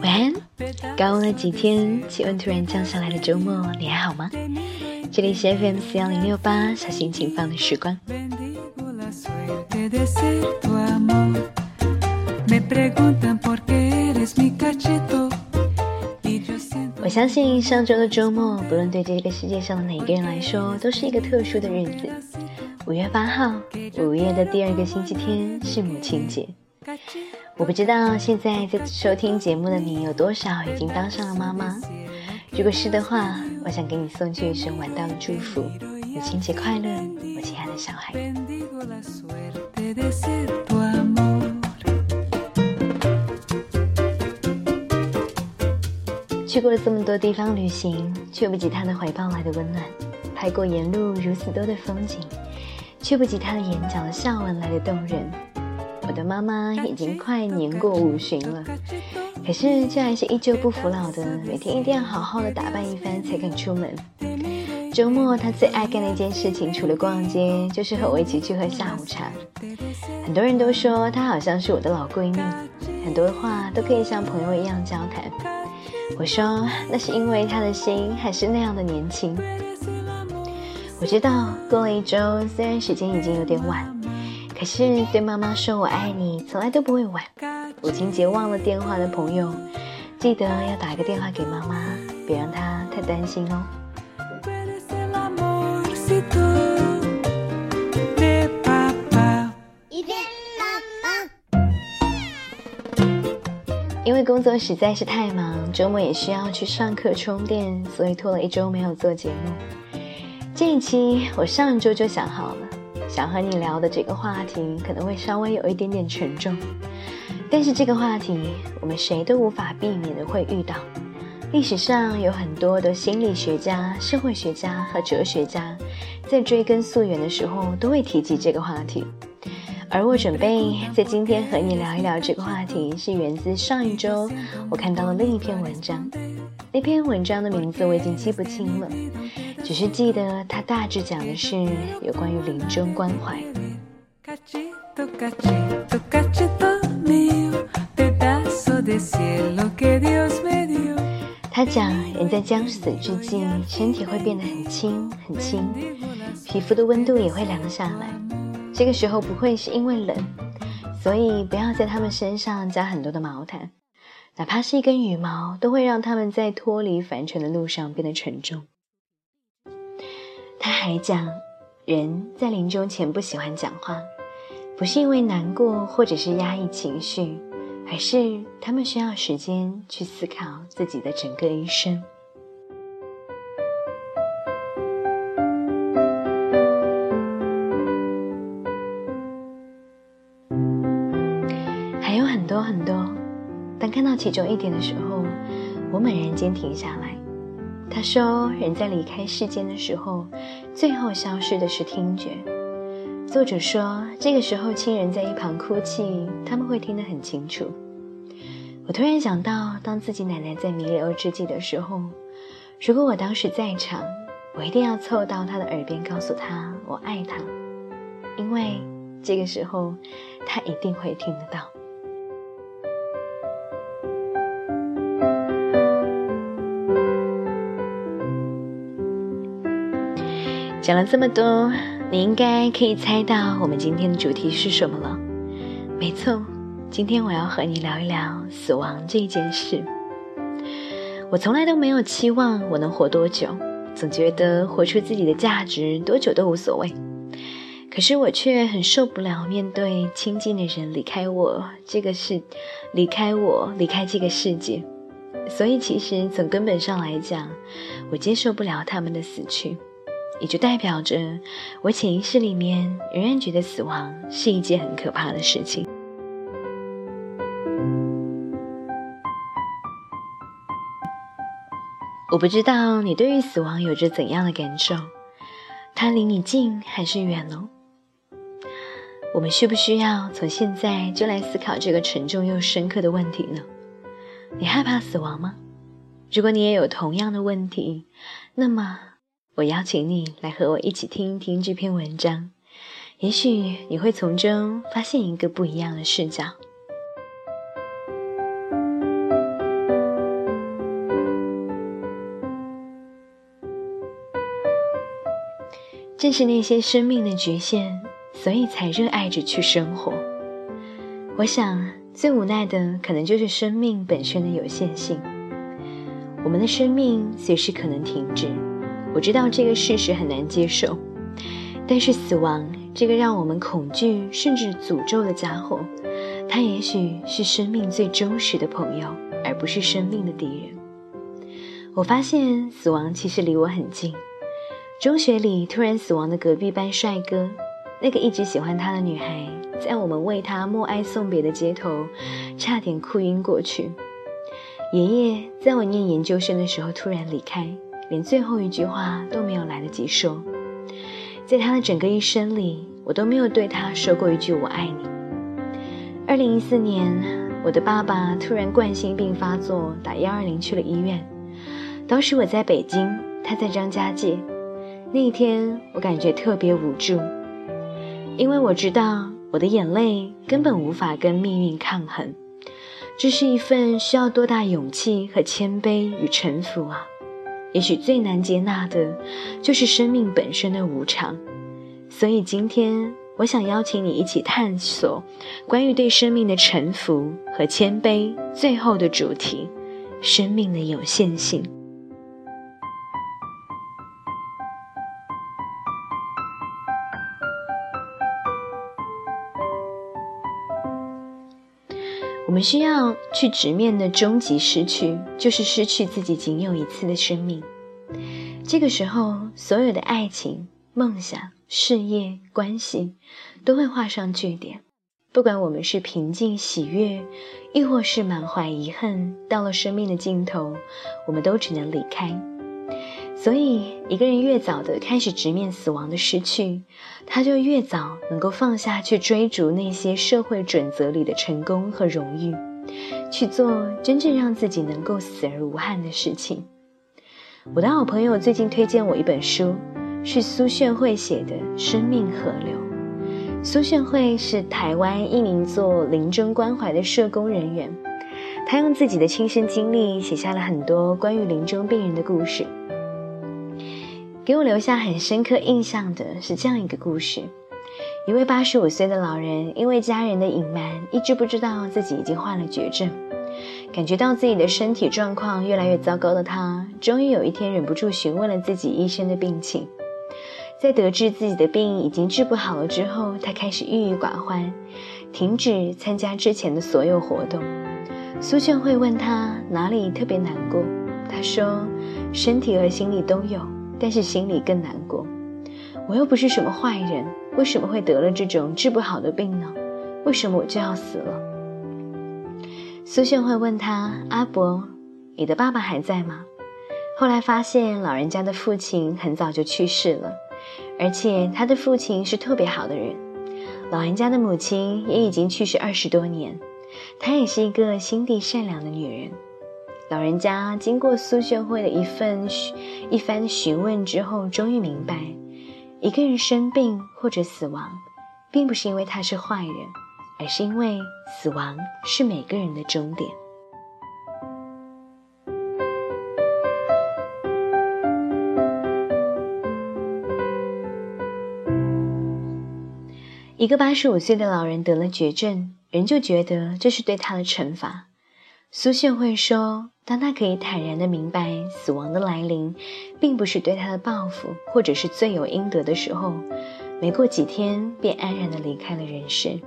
晚安，高温了几天，气温突然降下来的周末，你还好吗？这里是 FM 四幺零六八，小心情放的时光。我相信上周的周末，不论对这个世界上的哪个人来说，都是一个特殊的日子。五月八号，五月的第二个星期天是母亲节。我不知道现在在收听节目的你有多少已经当上了妈妈。如果是的话，我想给你送去一声晚到的祝福：母亲节快乐，我亲爱的小孩。去过了这么多地方旅行，却不及他的怀抱来的温暖；拍过沿路如此多的风景，却不及他的眼角的笑纹来的动人。的妈妈已经快年过五旬了，可是却还是依旧不服老的，每天一定要好好的打扮一番才肯出门。周末她最爱干的一件事情，除了逛街，就是和我一起去喝下午茶。很多人都说她好像是我的老闺蜜，很多话都可以像朋友一样交谈。我说，那是因为她的心还是那样的年轻。我知道过了一周，虽然时间已经有点晚，可是对妈妈说我爱你，从来都不会晚。母亲节忘了电话的朋友，记得要打个电话给妈妈，别让她太担心哦。因为工作实在是太忙，周末也需要去上课充电，所以拖了一周没有做节目。这一期我上周就想好了，想和你聊的这个话题可能会稍微有一点点沉重，但是这个话题我们谁都无法避免的会遇到。历史上有很多的心理学家、社会学家和哲学家，在追根溯源的时候都会提及这个话题。而我准备在今天和你聊一聊这个话题，是源自上一周我看到的另一篇文章。那篇文章的名字我已经记不清了，只是记得它大致讲的是有关于临终关怀。他讲，人在将死之际，身体会变得很轻很轻，皮肤的温度也会凉下来。这个时候不会是因为冷，所以不要在他们身上加很多的毛毯，哪怕是一根羽毛，都会让他们在脱离凡尘的路上变得沉重。他还讲，人在临终前不喜欢讲话，不是因为难过或者是压抑情绪，而是他们需要时间去思考自己的整个一生。还有很多很多，当看到其中一点的时候，我猛然间停下来。他说：“人在离开世间的时候，最后消失的是听觉。”作者说：“这个时候，亲人在一旁哭泣，他们会听得很清楚。”我突然想到，当自己奶奶在弥留之际的时候，如果我当时在场，我一定要凑到她的耳边，告诉她我爱她，因为这个时候，她一定会听得到。讲了这么多，你应该可以猜到我们今天的主题是什么了。没错，今天我要和你聊一聊死亡这件事。我从来都没有期望我能活多久，总觉得活出自己的价值，多久都无所谓。可是我却很受不了面对亲近的人离开我这个世，离开我离开这个世界。所以其实从根本上来讲，我接受不了他们的死去。也就代表着，我潜意识里面仍然觉得死亡是一件很可怕的事情。我不知道你对于死亡有着怎样的感受，它离你近还是远呢？我们需不需要从现在就来思考这个沉重又深刻的问题呢？你害怕死亡吗？如果你也有同样的问题，那么。我邀请你来和我一起听一听这篇文章。也许你会从中发现一个不一样的视角。正是那些生命的局限所以才热爱着去生活。我想最无奈的可能就是生命本身的有限性。我们的生命随时可能停止我知道这个事实很难接受，但是死亡这个让我们恐惧甚至诅咒的家伙，他也许是生命最忠实的朋友，而不是生命的敌人。我发现死亡其实离我很近。中学里突然死亡的隔壁班帅哥，那个一直喜欢他的女孩，在我们为他默哀送别的街头，差点哭晕过去。爷爷在我念研究生的时候突然离开，连最后一句话都没有来得及说。在他的整个一生里，我都没有对他说过一句“我爱你”。二零一四年，我的爸爸突然冠心病发作，打幺二零去了医院。当时我在北京，他在张家界。那一天，我感觉特别无助，因为我知道我的眼泪根本无法跟命运抗衡。这是一份需要多大勇气和谦卑与臣服啊！也许最难接纳的，就是生命本身的无常。所以今天，我想邀请你一起探索关于对生命的臣服和谦卑最后的主题：生命的有限性。我们需要去直面的终极失去，就是失去自己仅有一次的生命。这个时候，所有的爱情、梦想、事业、关系，都会画上句点。不管我们是平静喜悦，亦或是满怀遗恨，到了生命的尽头，我们都只能离开。所以，一个人越早的开始直面死亡的失去，他就越早能够放下去追逐那些社会准则里的成功和荣誉，去做真正让自己能够死而无憾的事情。我的好朋友最近推荐我一本书，是苏炫慧写的《生命河流》。苏炫慧是台湾一名做临终关怀的社工人员，他用自己的亲身经历写下了很多关于临终病人的故事。给我留下很深刻印象的是这样一个故事：一位八十五岁的老人，因为家人的隐瞒，一直不知道自己已经患了绝症。感觉到自己的身体状况越来越糟糕的他，终于有一天忍不住询问了自己医生的病情。在得知自己的病已经治不好了之后，他开始郁郁寡欢，停止参加之前的所有活动。苏炫会问他哪里特别难过，他说：身体和心理都有。但是心里更难过，我又不是什么坏人，为什么会得了这种治不好的病呢？为什么我就要死了？苏炫会问他：“阿伯，你的爸爸还在吗？”后来发现老人家的父亲很早就去世了，而且他的父亲是特别好的人，老人家的母亲也已经去世二十多年，她也是一个心地善良的女人。老人家经过苏炫慧的一份一番询问之后，终于明白，一个人生病或者死亡，并不是因为他是坏人，而是因为死亡是每个人的终点。一个八十五岁的老人得了绝症，人就觉得这是对他的惩罚。苏炫会说。当他可以坦然的明白死亡的来临，并不是对他的报复，或者是罪有应得的时候，没过几天便安然的离开了人世。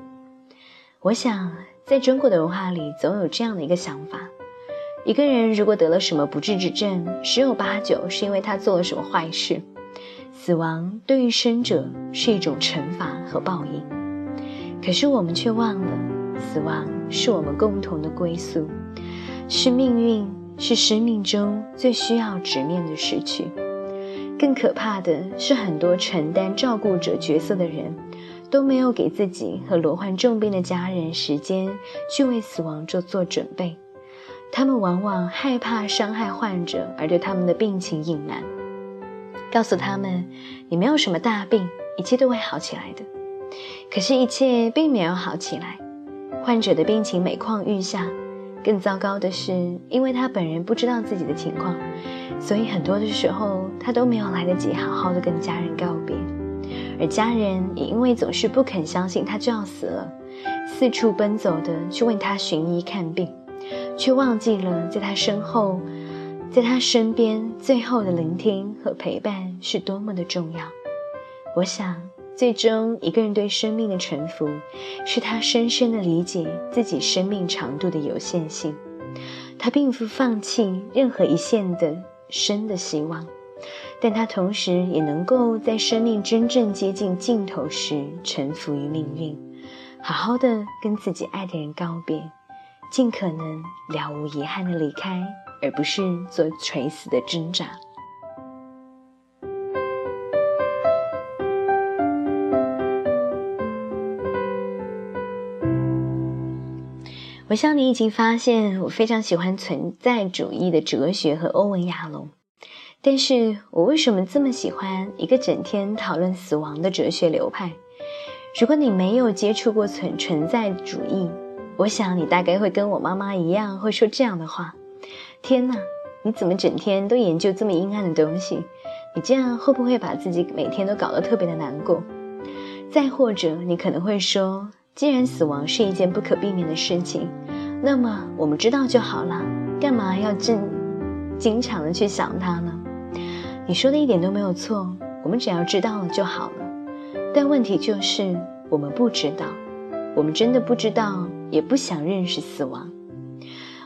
我想，在中国的文化里，总有这样的一个想法：一个人如果得了什么不治之症，十有八九是因为他做了什么坏事。死亡对于生者是一种惩罚和报应，可是我们却忘了，死亡是我们共同的归宿。是命运，是生命中最需要直面的失去。更可怕的是，很多承担照顾者角色的人，都没有给自己和罹患重病的家人时间去为死亡做做准备。他们往往害怕伤害患者，而对他们的病情隐瞒，告诉他们：“你没有什么大病，一切都会好起来的。”可是，一切并没有好起来。患者的病情每况愈下。更糟糕的是，因为他本人不知道自己的情况，所以很多的时候他都没有来得及好好的跟家人告别。而家人也因为总是不肯相信他就要死了，四处奔走的去为他寻医看病，却忘记了在他身后，在他身边最后的聆听和陪伴是多么的重要。我想，最终一个人对生命的臣服，是他深深的理解自己生命长度的有限性。他并不放弃任何一线的生的希望，但他同时也能够在生命真正接近尽头时臣服于命运，好好的跟自己爱的人告别，尽可能了无遗憾的离开，而不是做垂死的挣扎。我想你已经发现，我非常喜欢存在主义的哲学和欧文·亚龙。但是我为什么这么喜欢一个整天讨论死亡的哲学流派？如果你没有接触过存存在主义，我想你大概会跟我妈妈一样，会说这样的话：“天哪，你怎么整天都研究这么阴暗的东西？你这样会不会把自己每天都搞得特别的难过？”再或者，你可能会说。既然死亡是一件不可避免的事情，那么我们知道就好了，干嘛要正经常的去想它呢？你说的一点都没有错，我们只要知道了就好了。但问题就是我们不知道，我们真的不知道，也不想认识死亡。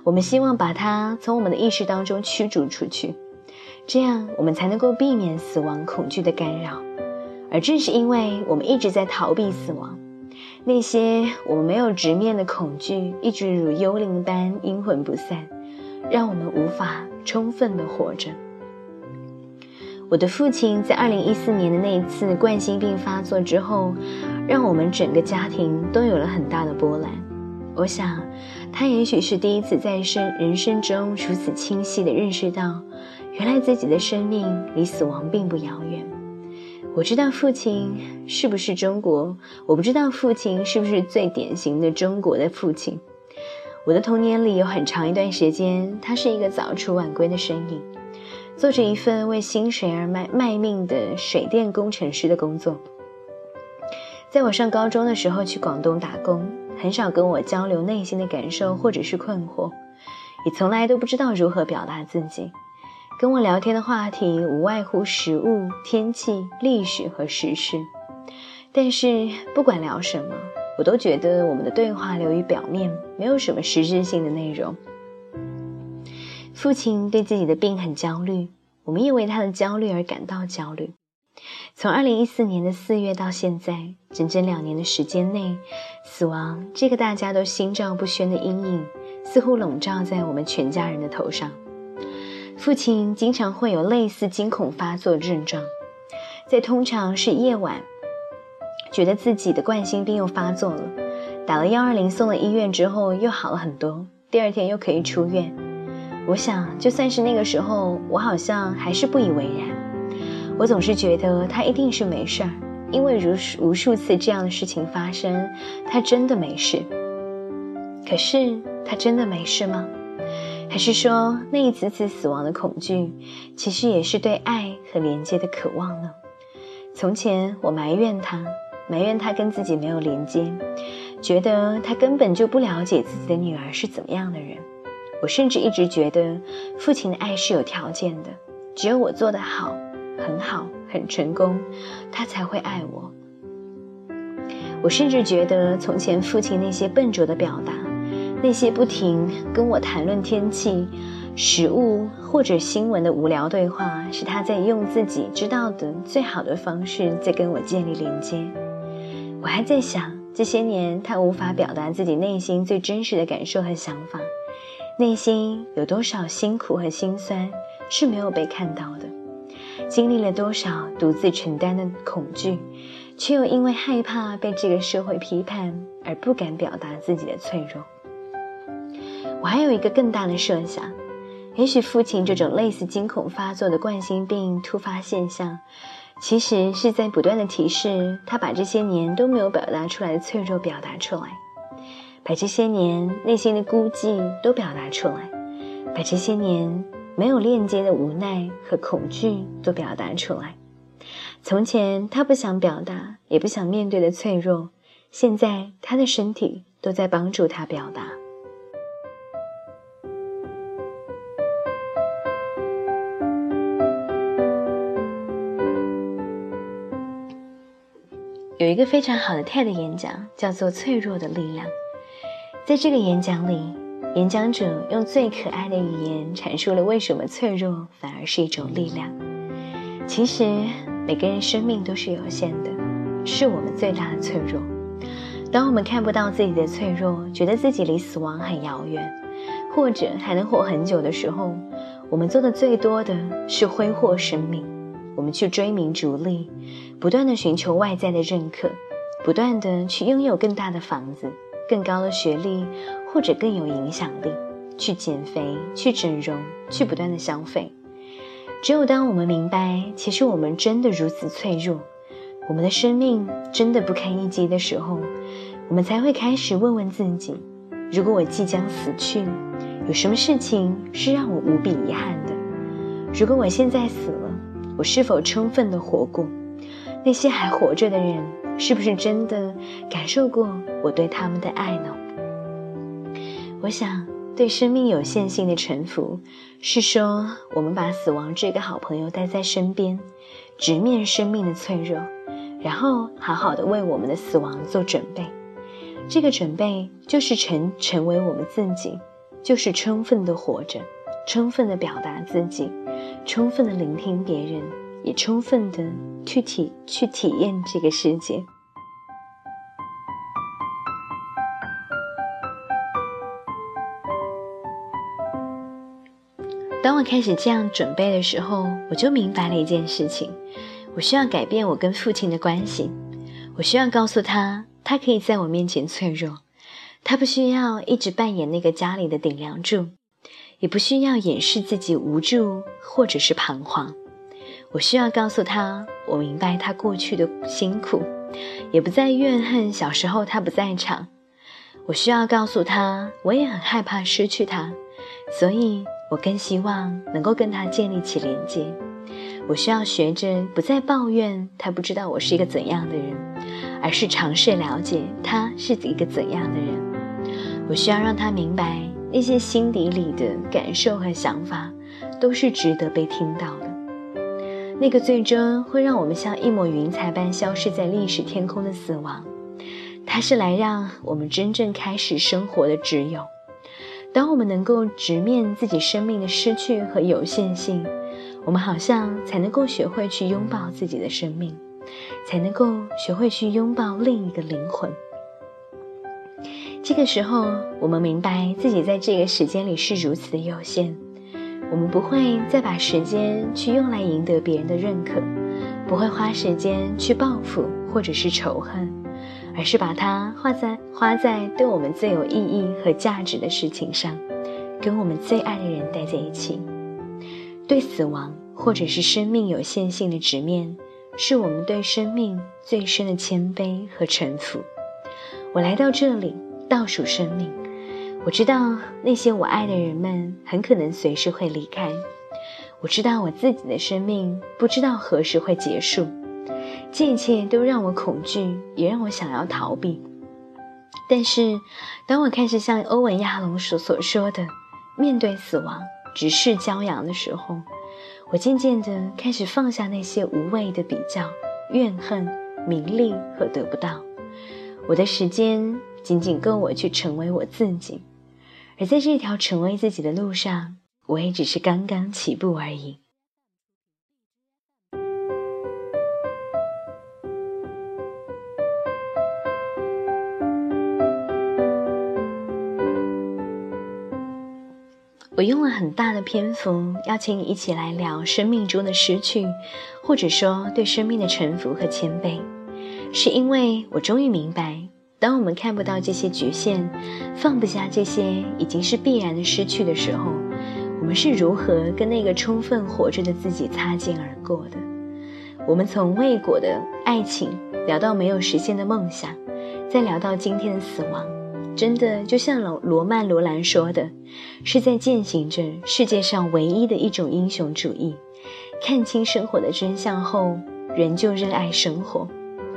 我们希望把它从我们的意识当中驱逐出去，这样我们才能够避免死亡恐惧的干扰。而正是因为我们一直在逃避死亡。那些我没有直面的恐惧，一直如幽灵般阴魂不散，让我们无法充分的活着。我的父亲在二零一四年的那一次冠心病发作之后，让我们整个家庭都有了很大的波澜。我想，他也许是第一次在生人生中如此清晰的认识到，原来自己的生命离死亡并不遥远。我知道父亲是不是中国，我不知道父亲是不是最典型的中国的父亲。我的童年里有很长一段时间，他是一个早出晚归的身影，做着一份为薪水而卖卖命的水电工程师的工作。在我上高中的时候去广东打工，很少跟我交流内心的感受或者是困惑，也从来都不知道如何表达自己。跟我聊天的话题无外乎食物、天气、历史和时事，但是不管聊什么，我都觉得我们的对话流于表面，没有什么实质性的内容。父亲对自己的病很焦虑，我们也为他的焦虑而感到焦虑。从二零一四年的四月到现在，整整两年的时间内，死亡这个大家都心照不宣的阴影，似乎笼罩在我们全家人的头上。父亲经常会有类似惊恐发作的症状，在通常是夜晚，觉得自己的冠心病又发作了，打了幺二零送了医院之后又好了很多，第二天又可以出院。我想，就算是那个时候，我好像还是不以为然。我总是觉得他一定是没事儿，因为如无数次这样的事情发生，他真的没事。可是他真的没事吗？还是说，那一次次死亡的恐惧，其实也是对爱和连接的渴望呢？从前我埋怨他，埋怨他跟自己没有连接，觉得他根本就不了解自己的女儿是怎么样的人。我甚至一直觉得，父亲的爱是有条件的，只有我做得好，很好，很成功，他才会爱我。我甚至觉得，从前父亲那些笨拙的表达。那些不停跟我谈论天气、食物或者新闻的无聊对话，是他在用自己知道的最好的方式在跟我建立连接。我还在想，这些年他无法表达自己内心最真实的感受和想法，内心有多少辛苦和心酸是没有被看到的，经历了多少独自承担的恐惧，却又因为害怕被这个社会批判而不敢表达自己的脆弱。我还有一个更大的设想，也许父亲这种类似惊恐发作的冠心病突发现象，其实是在不断的提示他把这些年都没有表达出来的脆弱表达出来，把这些年内心的孤寂都表达出来，把这些年没有链接的无奈和恐惧都表达出来。从前他不想表达，也不想面对的脆弱，现在他的身体都在帮助他表达。有一个非常好的 TED 演讲，叫做《脆弱的力量》。在这个演讲里，演讲者用最可爱的语言阐述了为什么脆弱反而是一种力量。其实，每个人生命都是有限的，是我们最大的脆弱。当我们看不到自己的脆弱，觉得自己离死亡很遥远，或者还能活很久的时候，我们做的最多的是挥霍生命。我们去追名逐利，不断的寻求外在的认可，不断的去拥有更大的房子、更高的学历，或者更有影响力，去减肥、去整容、去不断的消费。只有当我们明白，其实我们真的如此脆弱，我们的生命真的不堪一击的时候，我们才会开始问问自己：如果我即将死去，有什么事情是让我无比遗憾的？如果我现在死了？我是否充分的活过？那些还活着的人，是不是真的感受过我对他们的爱呢？我想，对生命有限性的臣服，是说我们把死亡这个好朋友带在身边，直面生命的脆弱，然后好好的为我们的死亡做准备。这个准备就是成成为我们自己，就是充分的活着，充分的表达自己。充分的聆听别人，也充分的去体去体验这个世界。当我开始这样准备的时候，我就明白了一件事情：我需要改变我跟父亲的关系。我需要告诉他，他可以在我面前脆弱，他不需要一直扮演那个家里的顶梁柱。也不需要掩饰自己无助或者是彷徨，我需要告诉他，我明白他过去的辛苦，也不再怨恨小时候他不在场。我需要告诉他，我也很害怕失去他，所以我更希望能够跟他建立起连接。我需要学着不再抱怨他不知道我是一个怎样的人，而是尝试了解他是一个怎样的人。我需要让他明白。那些心底里的感受和想法，都是值得被听到的。那个最终会让我们像一抹云彩般消失在历史天空的死亡，它是来让我们真正开始生活的挚友。当我们能够直面自己生命的失去和有限性，我们好像才能够学会去拥抱自己的生命，才能够学会去拥抱另一个灵魂。这个时候，我们明白自己在这个时间里是如此的有限，我们不会再把时间去用来赢得别人的认可，不会花时间去报复或者是仇恨，而是把它花在花在对我们最有意义和价值的事情上，跟我们最爱的人待在一起。对死亡或者是生命有限性的直面，是我们对生命最深的谦卑和臣服。我来到这里。倒数生命，我知道那些我爱的人们很可能随时会离开。我知道我自己的生命不知道何时会结束，这一切都让我恐惧，也让我想要逃避。但是，当我开始像欧文亚龙所所说的，面对死亡，直视骄阳的时候，我渐渐地开始放下那些无谓的比较、怨恨、名利和得不到。我的时间。仅仅够我去成为我自己，而在这条成为自己的路上，我也只是刚刚起步而已。我用了很大的篇幅邀请你一起来聊生命中的失去，或者说对生命的臣服和谦卑，是因为我终于明白。当我们看不到这些局限，放不下这些已经是必然的失去的时候，我们是如何跟那个充分活着的自己擦肩而过的？我们从未果的爱情聊到没有实现的梦想，再聊到今天的死亡，真的就像罗罗曼罗兰说的，是在践行着世界上唯一的一种英雄主义。看清生活的真相后，仍旧热爱生活，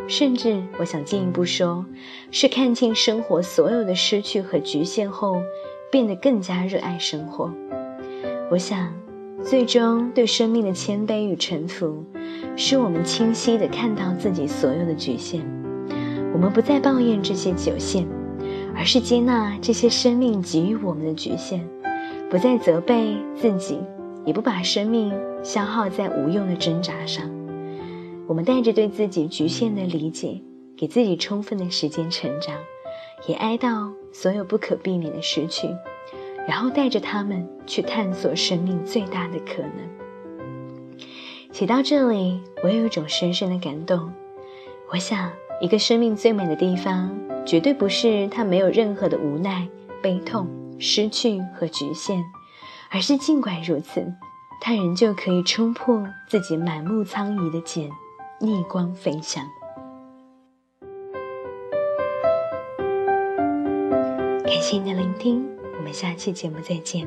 甚至我想进一步说，是看清生活所有的失去和局限后，变得更加热爱生活。我想，最终对生命的谦卑与臣服，使我们清晰地看到自己所有的局限。我们不再抱怨这些局限，而是接纳这些生命给予我们的局限，不再责备自己，也不把生命消耗在无用的挣扎上。我们带着对自己局限的理解，给自己充分的时间成长，也哀悼所有不可避免的失去，然后带着他们去探索生命最大的可能。写到这里，我有一种深深的感动。我想，一个生命最美的地方，绝对不是它没有任何的无奈、悲痛、失去和局限，而是尽管如此，它仍旧可以冲破自己满目苍夷的茧。逆光飞翔。感谢您的聆听，我们下期节目再见。